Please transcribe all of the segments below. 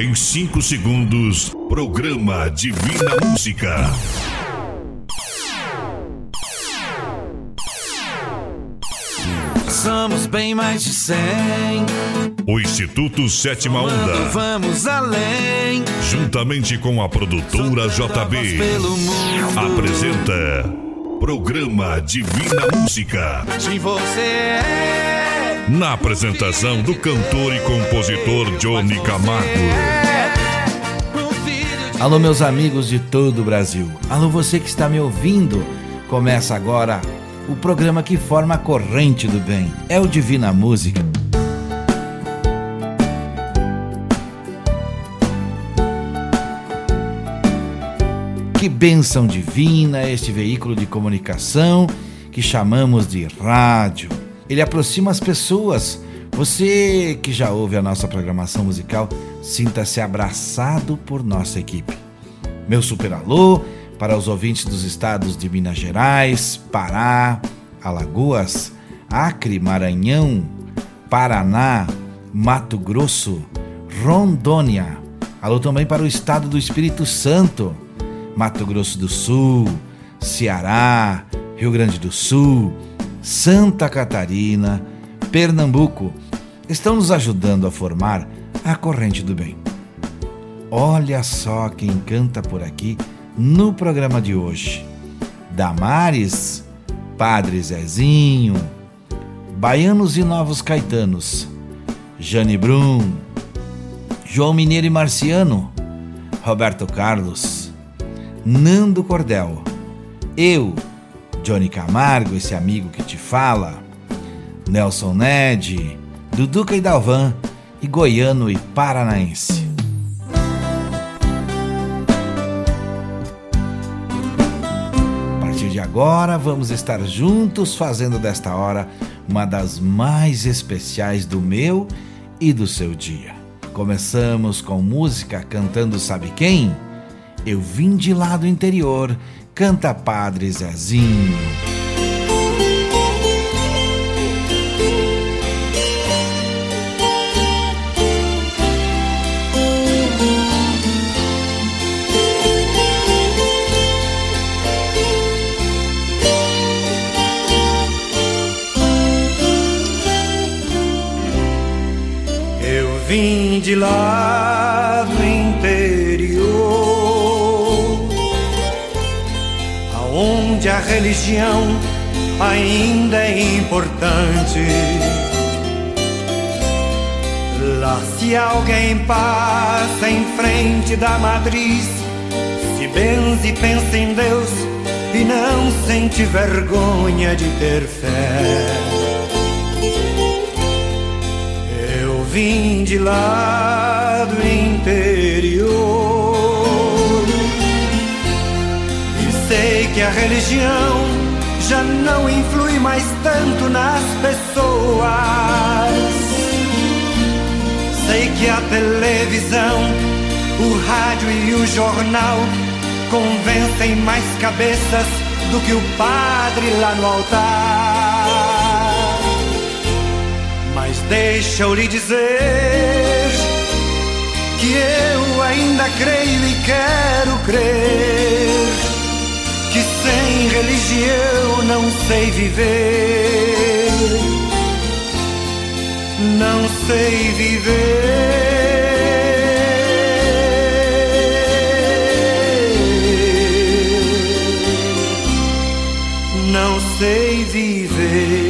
Em 5 segundos, programa Divina Música. Somos bem mais de 100. O Instituto Sétima Onda. Vamos além. Juntamente com a produtora JB. Apresenta. Programa Divina Música. De você é. Na apresentação do cantor e compositor Johnny Camargo. Alô, meus amigos de todo o Brasil. Alô, você que está me ouvindo. Começa agora o programa que forma a corrente do bem. É o Divina Música. Que bênção divina este veículo de comunicação que chamamos de rádio. Ele aproxima as pessoas. Você que já ouve a nossa programação musical, sinta-se abraçado por nossa equipe. Meu super alô para os ouvintes dos estados de Minas Gerais, Pará, Alagoas, Acre, Maranhão, Paraná, Mato Grosso, Rondônia. Alô também para o estado do Espírito Santo, Mato Grosso do Sul, Ceará, Rio Grande do Sul, Santa Catarina, Pernambuco. Estão nos ajudando a formar a corrente do bem. Olha só quem canta por aqui no programa de hoje. Damares, Padre Zezinho, Baianos e Novos Caetanos, Jane Brum, João Mineiro e Marciano, Roberto Carlos, Nando Cordel, eu, Johnny Camargo, esse amigo que te fala, Nelson Ned, Duduca e Dalvan, e goiano e paranaense. agora vamos estar juntos fazendo desta hora uma das mais especiais do meu e do seu dia. Começamos com música cantando Sabe quem? Eu vim de lá do interior, canta Padre Zezinho. vim de lá religião ainda é importante. Lá se alguém passa em frente da matriz, se benze pensa em Deus e não sente vergonha de ter fé. vim de lá do que a religião já não influi mais tanto nas pessoas. Sei que a televisão, o rádio e o jornal convencem mais cabeças do que o padre lá no altar. Mas deixa eu lhe dizer que eu ainda creio e quero crer sem religião não sei viver. Não sei viver. Não sei viver.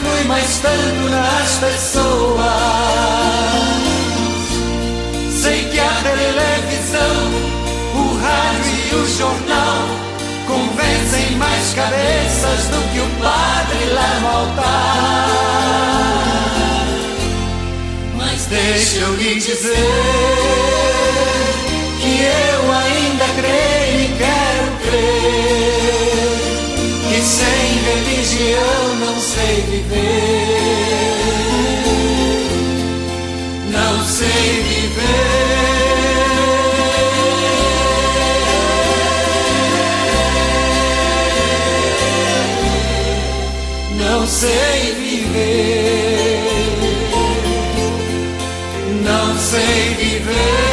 influi mais tanto nas pessoas. Sei que a televisão, o rádio e o jornal convencem mais cabeças do que o padre lá no altar. Mas deixa eu lhe dizer que eu ainda creio e quero crer sem religião não sei viver, não sei viver, não sei viver, não sei viver.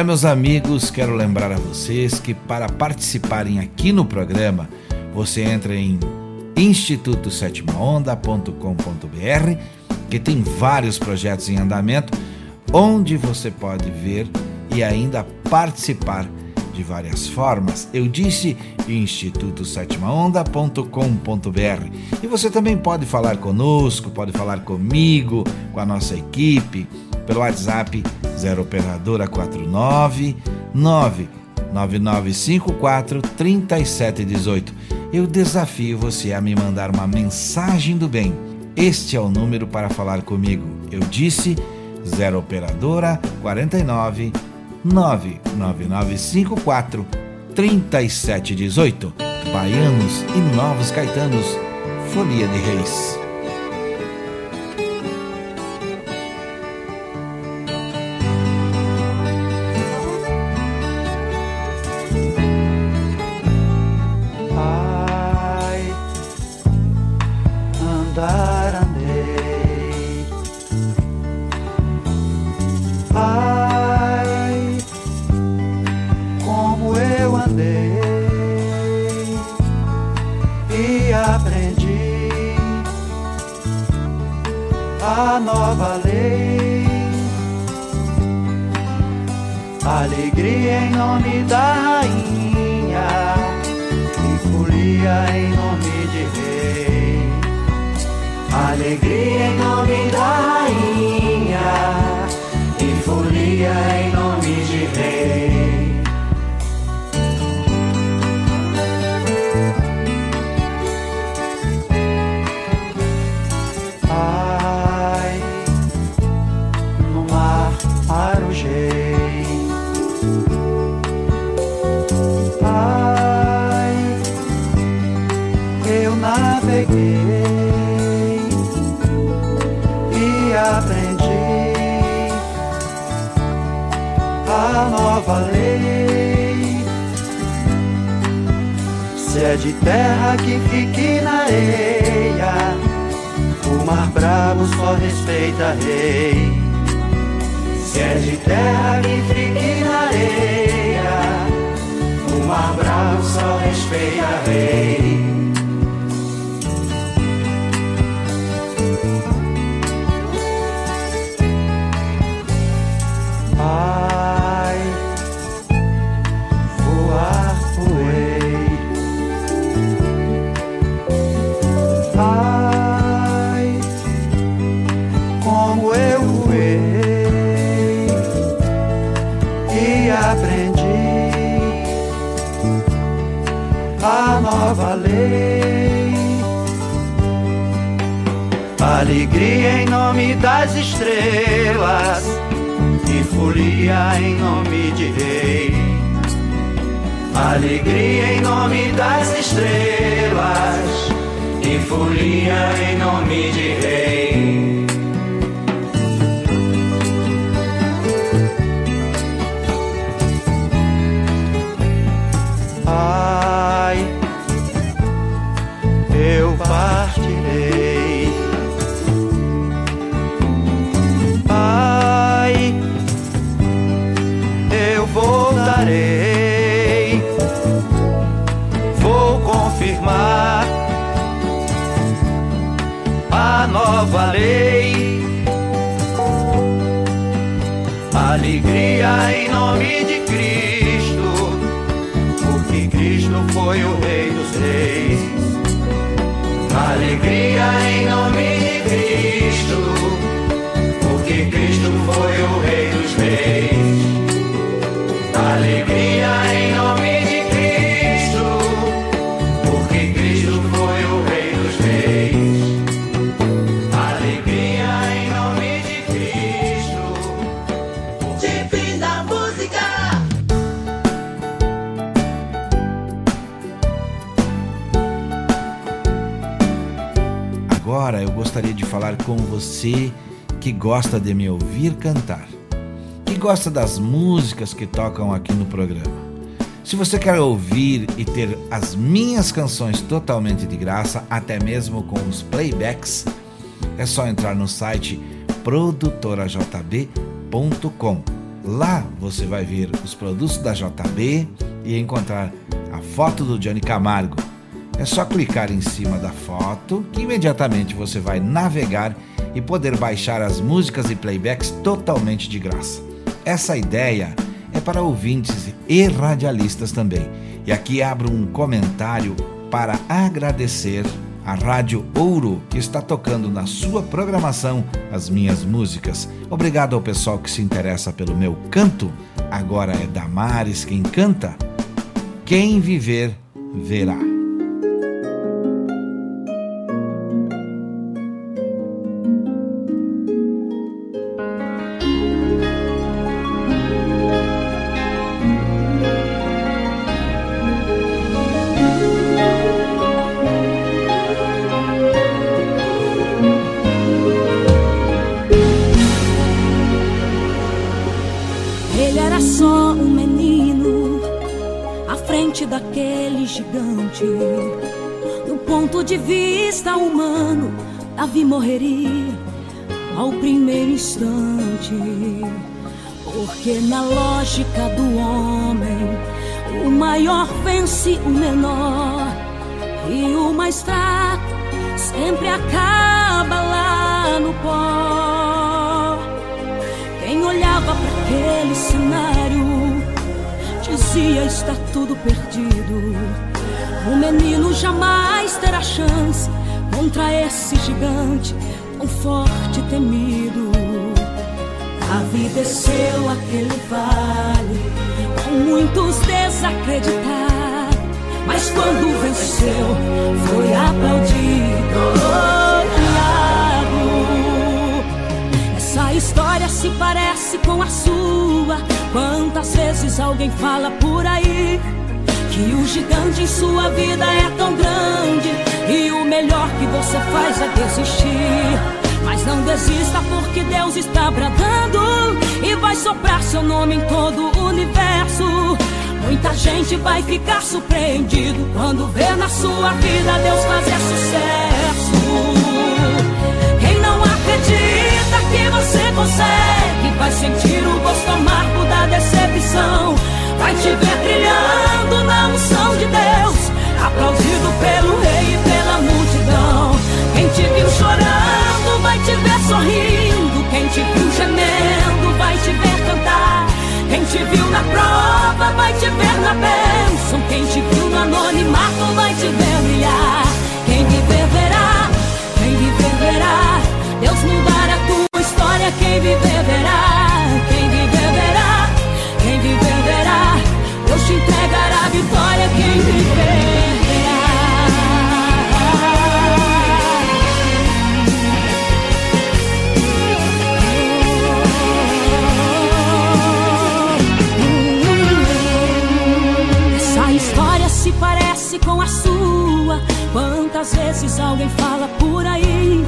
Olha, meus amigos, quero lembrar a vocês que para participarem aqui no programa, você entra em institutosétimaonda.com.br, que tem vários projetos em andamento, onde você pode ver e ainda participar de várias formas. Eu disse institutosétimaonda.com.br. E você também pode falar conosco, pode falar comigo, com a nossa equipe, pelo WhatsApp 0 operadora 49 99954 3718. Eu desafio você a me mandar uma mensagem do bem. Este é o número para falar comigo. Eu disse 0 operadora 49 99954 3718. Baianos e Novos Caetanos, Folia de Reis. E folia em nome de rei. Com você que gosta de me ouvir cantar, que gosta das músicas que tocam aqui no programa. Se você quer ouvir e ter as minhas canções totalmente de graça, até mesmo com os playbacks, é só entrar no site produtorajb.com. Lá você vai ver os produtos da JB e encontrar a foto do Johnny Camargo. É só clicar em cima da foto que imediatamente você vai navegar e poder baixar as músicas e playbacks totalmente de graça. Essa ideia é para ouvintes e radialistas também. E aqui abro um comentário para agradecer a Rádio Ouro que está tocando na sua programação as minhas músicas. Obrigado ao pessoal que se interessa pelo meu canto. Agora é Damares quem canta. Quem viver, verá. Lógica do homem, o maior vence o menor e o mais fraco sempre acaba lá no pó. Quem olhava para aquele cenário dizia: está tudo perdido. O menino jamais terá chance contra esse gigante tão forte e temido. Davi desceu aquele vale com muitos desacreditar. Mas quando venceu, foi aplaudido. Essa história se parece com a sua. Quantas vezes alguém fala por aí que o gigante em sua vida é tão grande e o melhor que você faz é desistir. Mas não desista porque Deus está bradando e vai soprar seu nome em todo o universo. Muita gente vai ficar surpreendido quando ver na sua vida Deus fazer sucesso. Quem não acredita que você consegue vai sentir o gosto amargo da decepção. Vai te ver brilhando na unção de Deus, aplaudido pelo rei e pela multidão. Quem te viu chorando te ver sorrindo. Quem te viu gemendo vai te ver cantar. Quem te viu na prova vai te ver na bênção. Quem te viu no anonimato vai te ver brilhar. Quem viver verá, quem viver verá. Deus mudar a tua história. Quem viver verá, quem viver verá. Quem viver verá. Deus te entregará Quantas vezes alguém fala por aí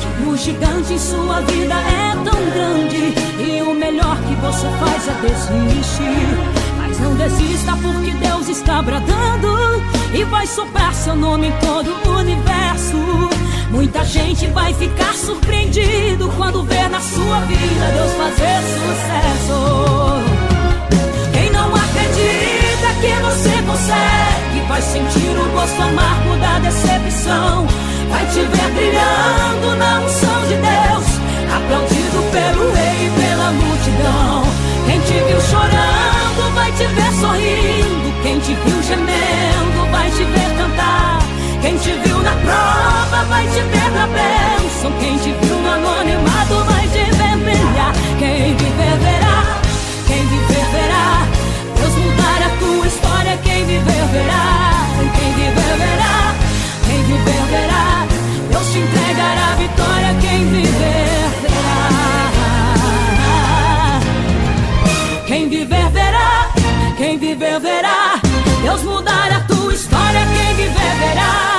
que o gigante em sua vida é tão grande e o melhor que você faz é desistir. Mas não desista porque Deus está bradando e vai soprar seu nome em todo o universo. Muita gente vai ficar surpreendido quando ver na sua vida Deus fazer sucesso. Quem não acredita que você consegue vai sentir o gosto amargo da decepção. Vai te ver brilhando na unção de Deus, aplaudido pelo rei e pela multidão. Quem te viu chorando vai te ver sorrindo. Quem te viu gemendo vai te ver cantar. Quem te viu na prova vai te ver na bênção. Quem te viu no anonimato vai te ver brilhar. Quem viver verá, Quem viver verá, quem viver verá, quem viver verá. Deus te entregará a vitória. Quem viver verá. Quem viver verá, quem viver verá. Deus mudar a tua história. Quem viver verá.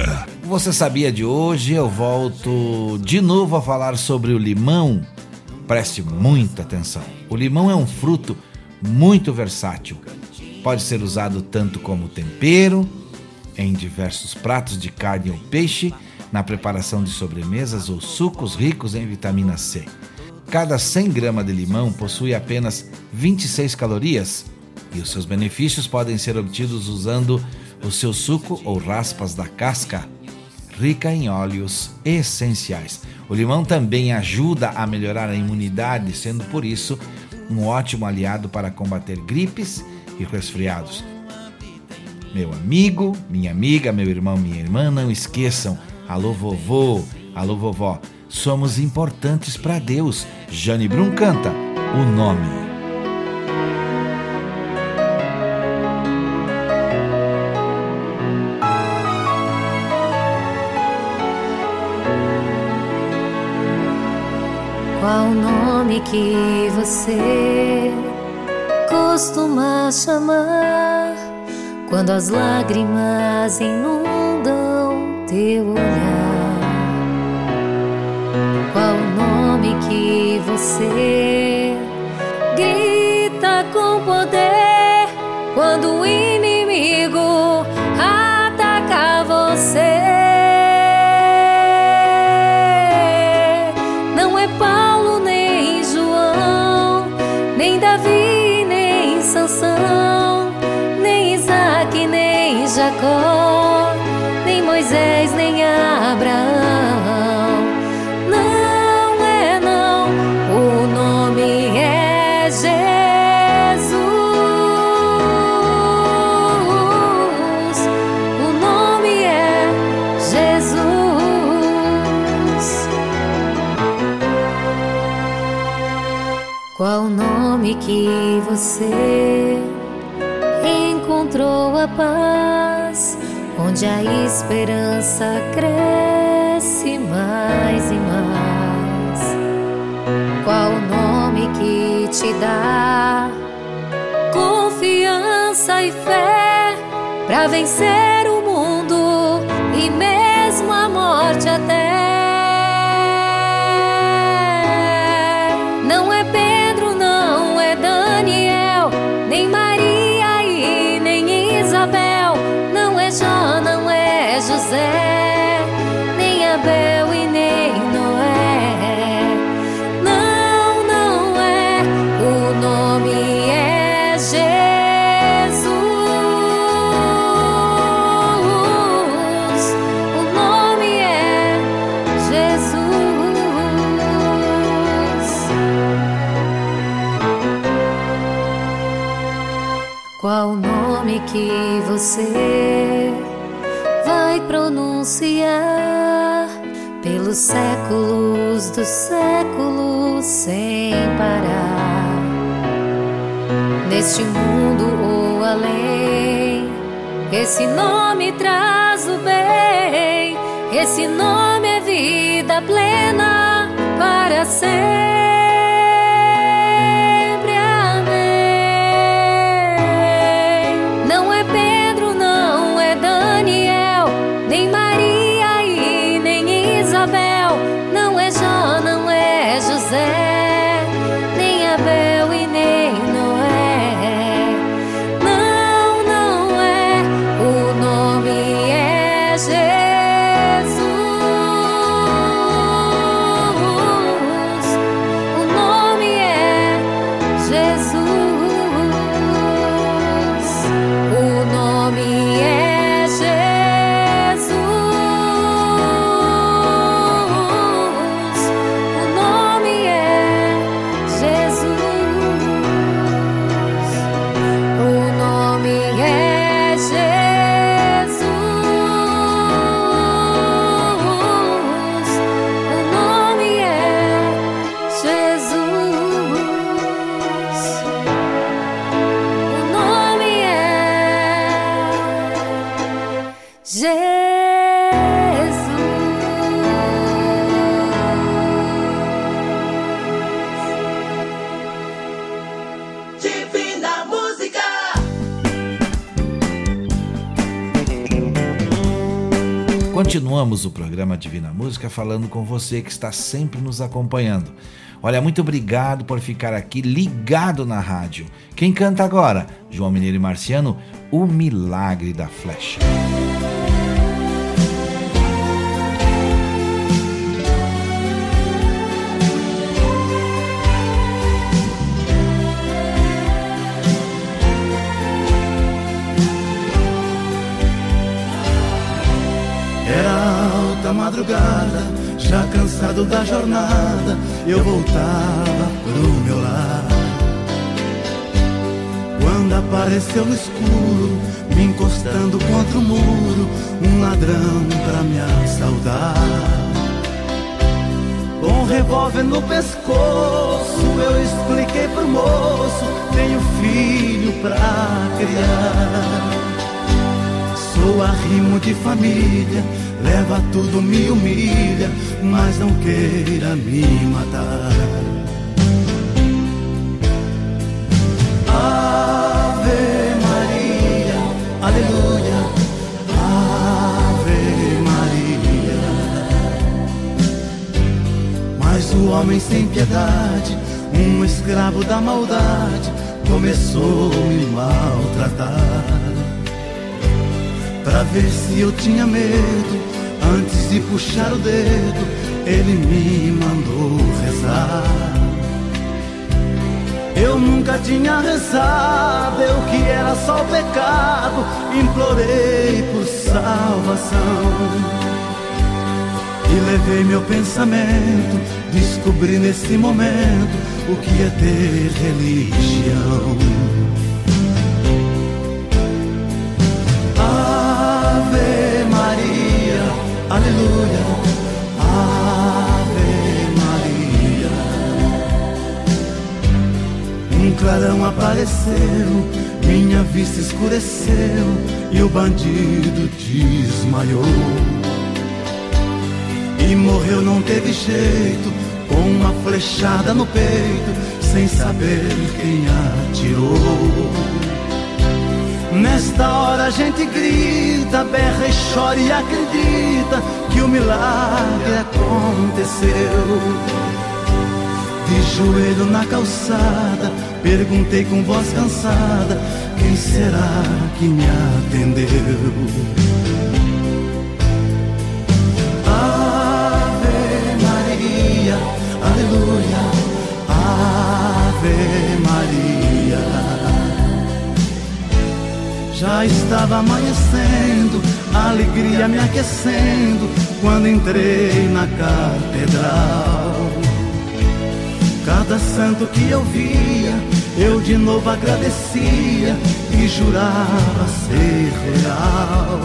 Sabia? Você sabia de hoje? Eu volto de novo a falar sobre o limão. Preste muita atenção. O limão é um fruto muito versátil. Pode ser usado tanto como tempero, em diversos pratos de carne ou peixe, na preparação de sobremesas ou sucos ricos em vitamina C. Cada 100 gramas de limão possui apenas 26 calorias e os seus benefícios podem ser obtidos usando o seu suco ou raspas da casca, rica em óleos essenciais. O limão também ajuda a melhorar a imunidade, sendo por isso um ótimo aliado para combater gripes e resfriados. Meu amigo, minha amiga, meu irmão, minha irmã, não esqueçam. Alô vovô, alô vovó, somos importantes para Deus. Jane Brum canta o nome. Nome que você costuma chamar quando as lágrimas inundam teu olhar? Qual o nome que você grita esperança cresce mais e mais. Qual o nome que te dá confiança e fé para vencer você vai pronunciar pelos séculos dos séculos sem parar. Neste mundo ou além, esse nome traz o bem, esse nome é vida plena para sempre. Continuamos o programa Divina Música falando com você que está sempre nos acompanhando. Olha, muito obrigado por ficar aqui ligado na rádio. Quem canta agora? João Mineiro e Marciano, O Milagre da Flecha. Madrugada, já cansado da jornada, eu voltava pro meu lar. Quando apareceu no escuro, me encostando contra o muro, um ladrão pra me assaltar. Com um revólver no pescoço, eu expliquei pro moço: tenho filho pra criar. Sou arrimo de família Leva tudo, me humilha, mas não queira me matar. Ave Maria, aleluia, Ave Maria. Mas o homem sem piedade, um escravo da maldade, começou a me maltratar. Pra ver se eu tinha medo Antes de puxar o dedo, ele me mandou rezar. Eu nunca tinha rezado, eu que era só pecado, implorei por salvação. E levei meu pensamento, descobri nesse momento o que é ter religião. Aleluia, Ave Maria. Um clarão apareceu, minha vista escureceu e o bandido desmaiou. E morreu, não teve jeito, com uma flechada no peito, sem saber quem atirou. Nesta hora a gente grita, berra e chora e acredita que o milagre aconteceu. De joelho na calçada, perguntei com voz cansada: quem será que me atendeu? Já estava amanhecendo, alegria me aquecendo quando entrei na catedral. Cada santo que eu via eu de novo agradecia e jurava ser real.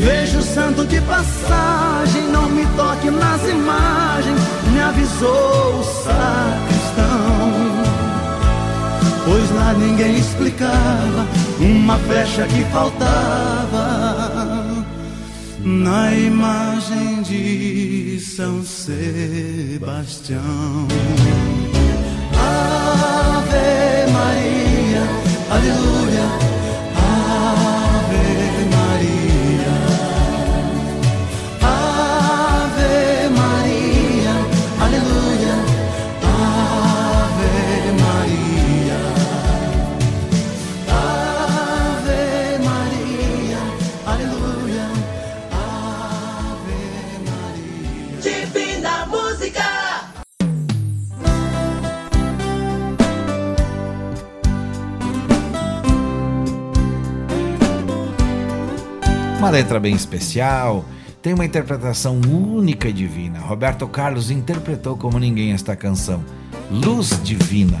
Vejo o santo de passagem, não me toque nas imagens, me avisou o sacristão. Pois lá ninguém explicava uma flecha que faltava na imagem de São Sebastião. Ave Maria, aleluia. Uma letra bem especial, tem uma interpretação única e divina. Roberto Carlos interpretou como ninguém esta canção, Luz Divina.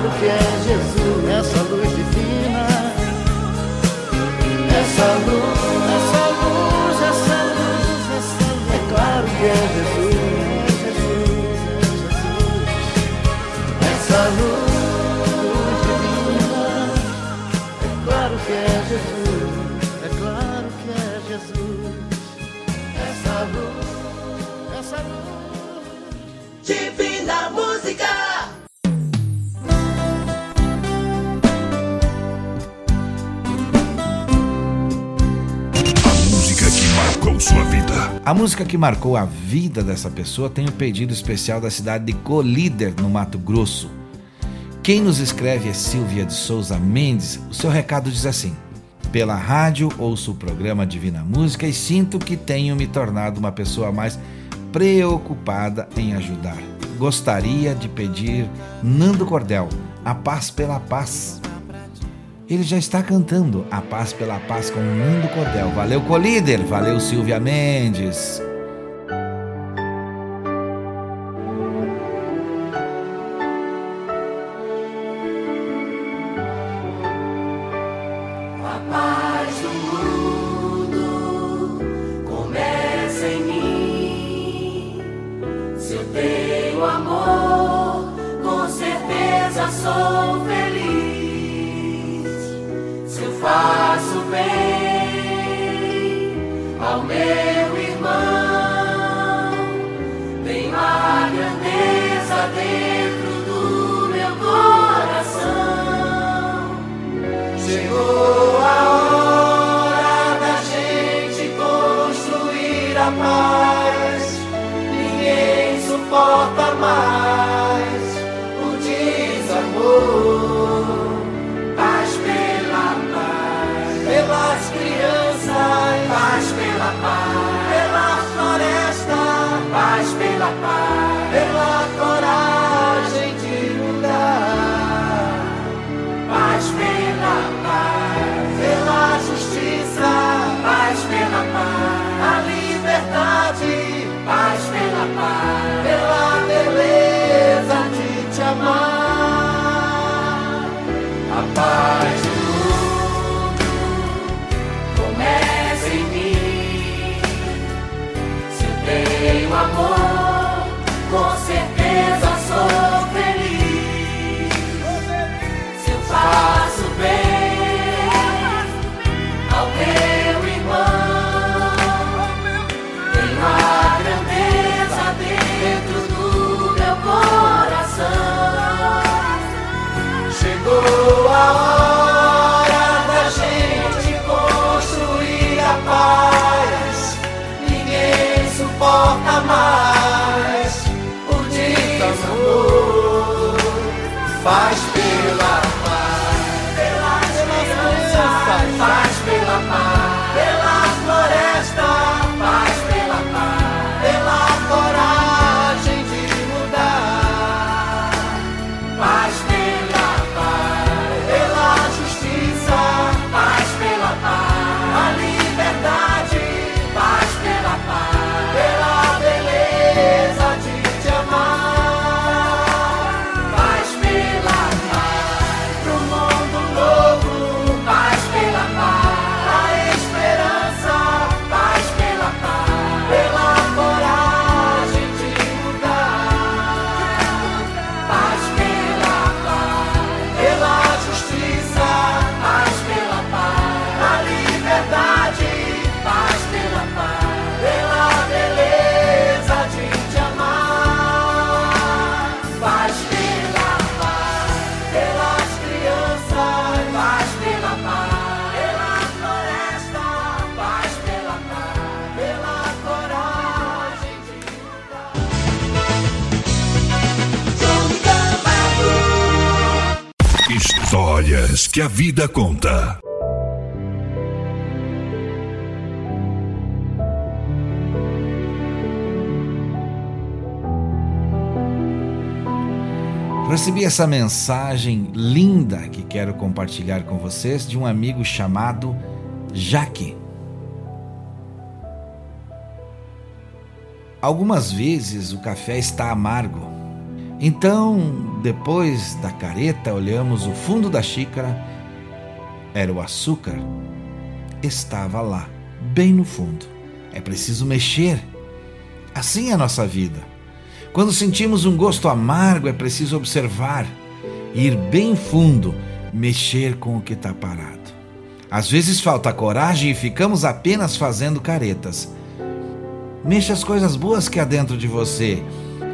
claro que é Jesus, essa luz divina, essa luz, essa luz, essa luz, essa luz, é claro que é Jesus, é Jesus, é Jesus, essa luz divina, é claro que é Jesus, é claro que é Jesus, essa luz, essa luz. Divina Música. A música que marcou a vida dessa pessoa tem um pedido especial da cidade de Colíder, no Mato Grosso. Quem nos escreve é Silvia de Souza Mendes. O seu recado diz assim: Pela rádio ouço o programa Divina Música e sinto que tenho me tornado uma pessoa mais preocupada em ajudar. Gostaria de pedir Nando Cordel, A Paz pela Paz. Ele já está cantando A Paz pela Paz com Nando Cordel. Valeu, Colíder. Valeu, Silvia Mendes. A que a vida conta. Recebi essa mensagem linda que quero compartilhar com vocês de um amigo chamado Jaque. Algumas vezes o café está amargo. Então, depois da careta, olhamos o fundo da xícara. Era o açúcar. Estava lá, bem no fundo. É preciso mexer. Assim é a nossa vida. Quando sentimos um gosto amargo, é preciso observar, ir bem fundo, mexer com o que está parado. Às vezes falta coragem e ficamos apenas fazendo caretas. Mexa as coisas boas que há dentro de você.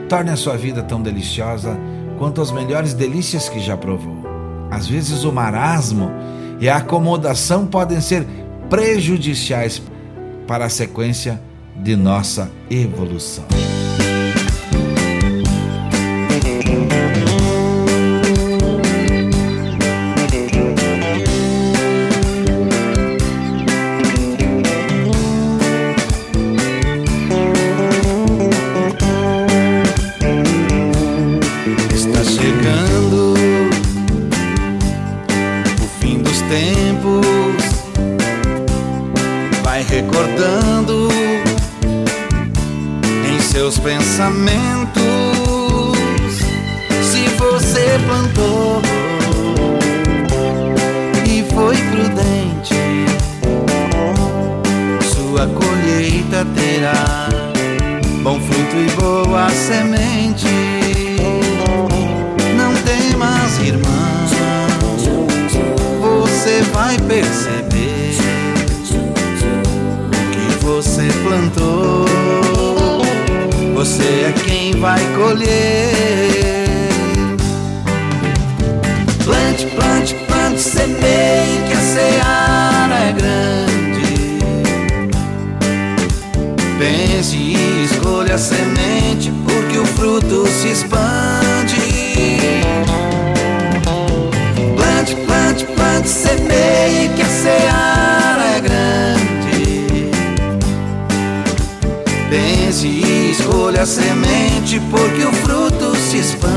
Torne a sua vida tão deliciosa quanto as melhores delícias que já provou. Às vezes o marasmo e a acomodação podem ser prejudiciais para a sequência de nossa evolução. Você plantou e foi prudente, sua colheita terá bom fruto e boa semente. Não temas, irmã, você vai perceber que você plantou você é quem vai colher. Semeie que a seara é grande. Pense e escolha a semente, porque o fruto se expande. Plante, plante, plante, semeie que a seara é grande. Pense e escolha a semente, porque o fruto se expande.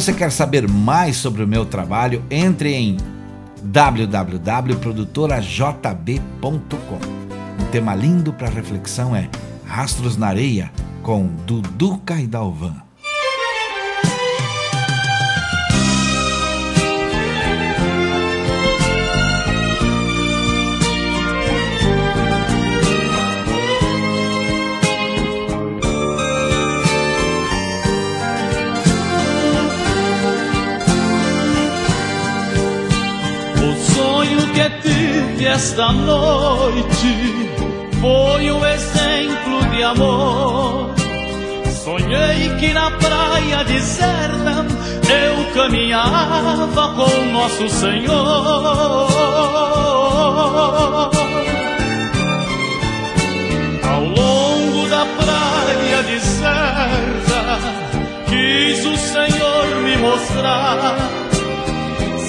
você quer saber mais sobre o meu trabalho, entre em www.produtorajb.com tema lindo para reflexão é Rastros na Areia, com Dudu Caidalvan. presente esta noite foi um exemplo de amor. Sonhei que na praia deserta eu caminhava com Nosso Senhor. Ao longo da praia deserta, quis o Senhor me mostrar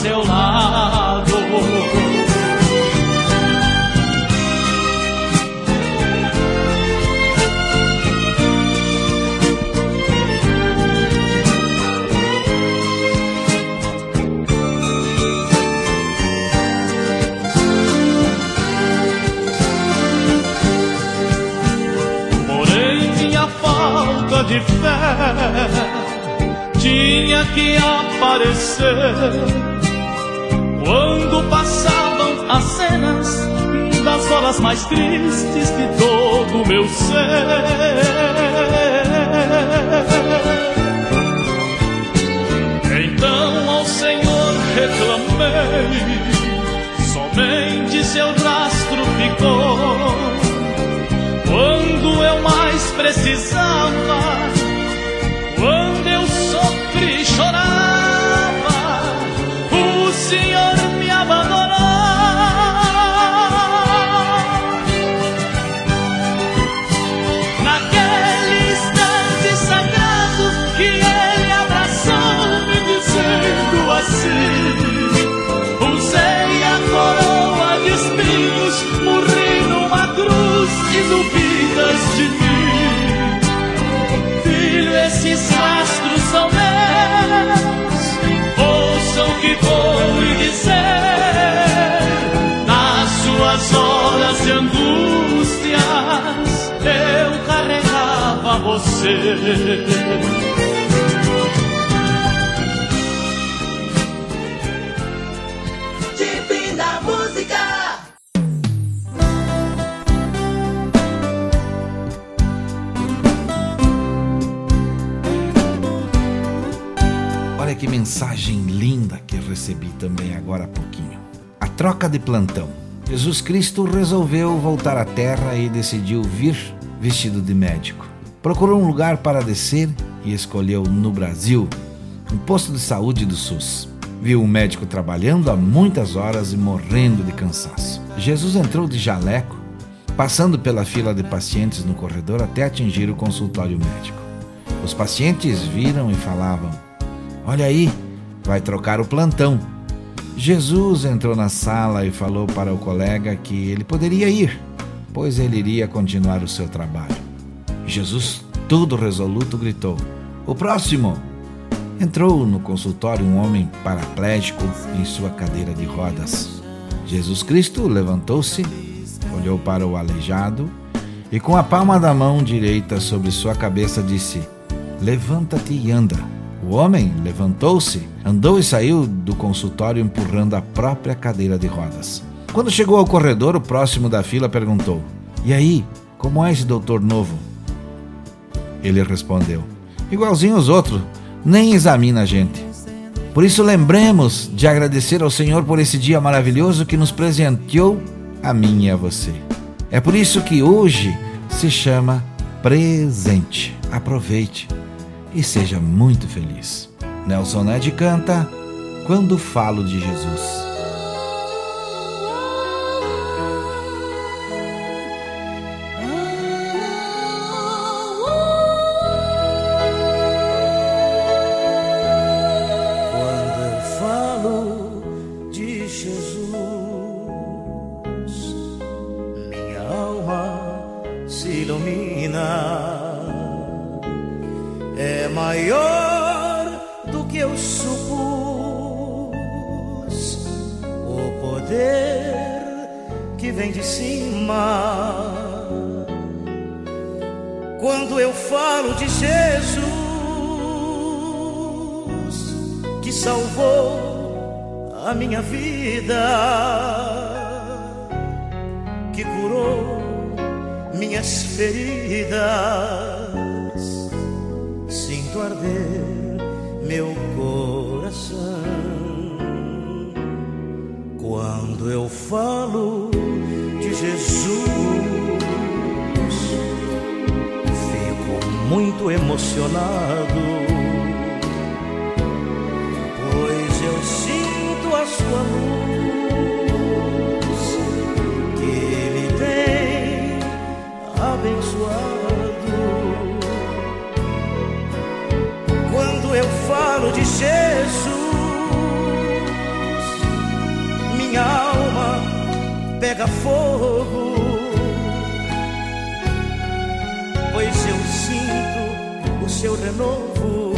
seu lado. Porém, minha falta de fé tinha que aparecer quando passavam as cenas das horas mais tristes de todo o meu ser. Então ao Senhor reclamei, somente seu rastro ficou quando eu mais precisava, quando eu sofri e você. Divina Música. Olha que mensagem linda que recebi também agora há pouquinho. A troca de plantão. Jesus Cristo resolveu voltar à terra e decidiu vir vestido de médico. Procurou um lugar para descer e escolheu no Brasil um posto de saúde do SUS. Viu um médico trabalhando há muitas horas e morrendo de cansaço. Jesus entrou de jaleco, passando pela fila de pacientes no corredor até atingir o consultório médico. Os pacientes viram e falavam: Olha aí, vai trocar o plantão. Jesus entrou na sala e falou para o colega que ele poderia ir, pois ele iria continuar o seu trabalho. Jesus, todo resoluto, gritou: O próximo! Entrou no consultório um homem paraplégico em sua cadeira de rodas. Jesus Cristo levantou-se, olhou para o aleijado e, com a palma da mão direita sobre sua cabeça, disse: Levanta-te e anda. O homem levantou-se, andou e saiu do consultório empurrando a própria cadeira de rodas. Quando chegou ao corredor, o próximo da fila perguntou: E aí, como é esse doutor novo? Ele respondeu: Igualzinho os outros, nem examina a gente. Por isso, lembremos de agradecer ao Senhor por esse dia maravilhoso que nos presenteou a mim e a você. É por isso que hoje se chama presente. Aproveite e seja muito feliz. Nelson Ned canta Quando Falo de Jesus. Que salvou a minha vida, que curou minhas feridas. Sinto arder meu coração quando eu falo de Jesus. Fico muito emocionado, pega fogo, pois eu sinto o seu renovo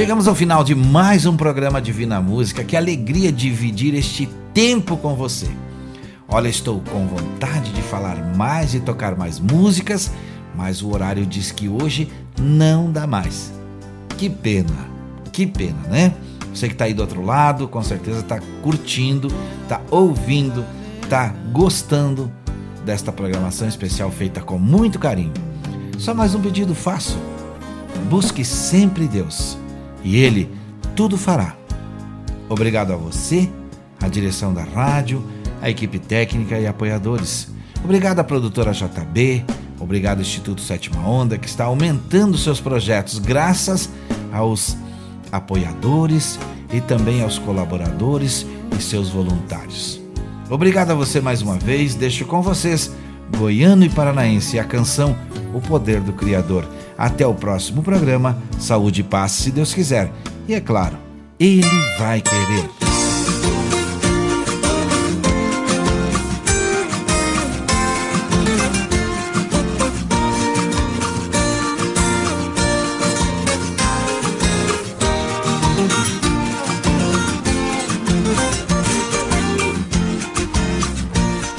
Chegamos ao final de mais um programa Divina Música. Que alegria dividir este tempo com você. Olha, estou com vontade de falar mais e tocar mais músicas, mas o horário diz que hoje não dá mais. Que pena, que pena, né? Você que está aí do outro lado, com certeza está curtindo, está ouvindo, está gostando desta programação especial feita com muito carinho. Só mais um pedido faço. Busque sempre Deus e Ele tudo fará. Obrigado a você, a direção da rádio, a equipe técnica e apoiadores. Obrigado à produtora JB, obrigado ao Instituto Sétima Onda, que está aumentando seus projetos graças aos apoiadores e também aos colaboradores e seus voluntários. Obrigado a você mais uma vez, deixo com vocês Goiano e Paranaense a canção O Poder do Criador. Até o próximo programa, saúde e paz, se Deus quiser. E é claro, ele vai querer.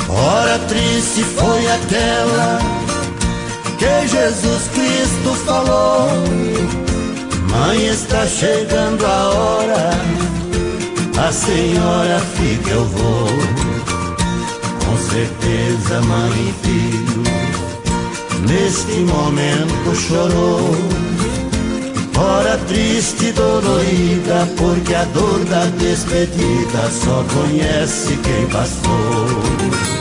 Hora triste foi aquela que Jesus Cristo falou. Mãe, está chegando a hora, a senhora fica, eu vou. Com certeza, mãe e filho, neste momento chorou. Hora triste e dolorida, porque a dor da despedida só conhece quem passou.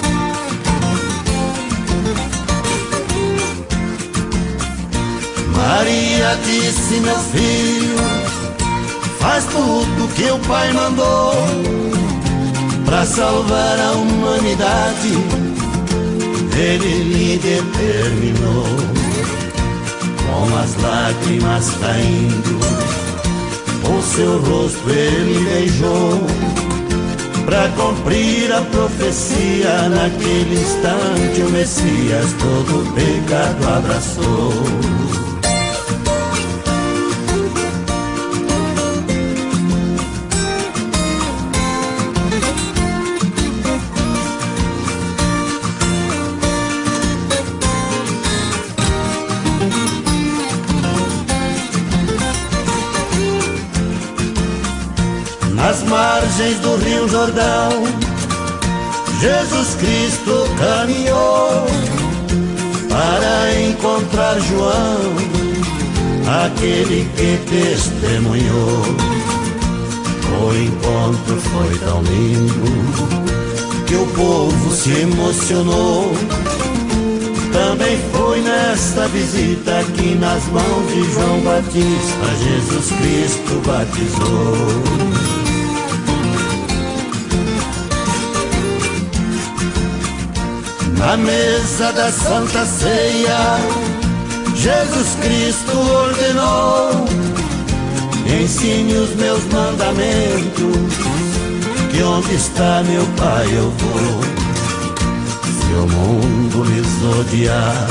Maria disse, meu filho, faz tudo que o pai mandou para salvar a humanidade. Ele lhe determinou, com as lágrimas caindo, o seu rosto ele beijou. Para cumprir a profecia, naquele instante o Messias todo pecado abraçou. Nas margens do Rio Jordão, Jesus Cristo caminhou para encontrar João, aquele que testemunhou. O encontro foi tão lindo que o povo se emocionou. Também foi nesta visita que nas mãos de João Batista Jesus Cristo batizou. Na mesa da Santa Ceia, Jesus Cristo ordenou: ensine os meus mandamentos, que onde está meu Pai eu vou. Se o mundo lhes odiar,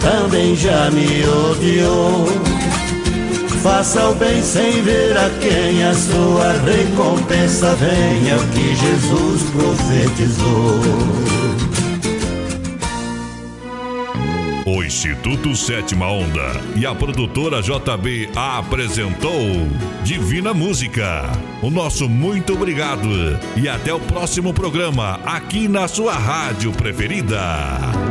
também já me odiou. Faça o bem sem ver a quem a sua recompensa venha, o que Jesus profetizou. O Instituto Sétima Onda e a produtora JB apresentou Divina Música. O nosso muito obrigado e até o próximo programa aqui na sua rádio preferida.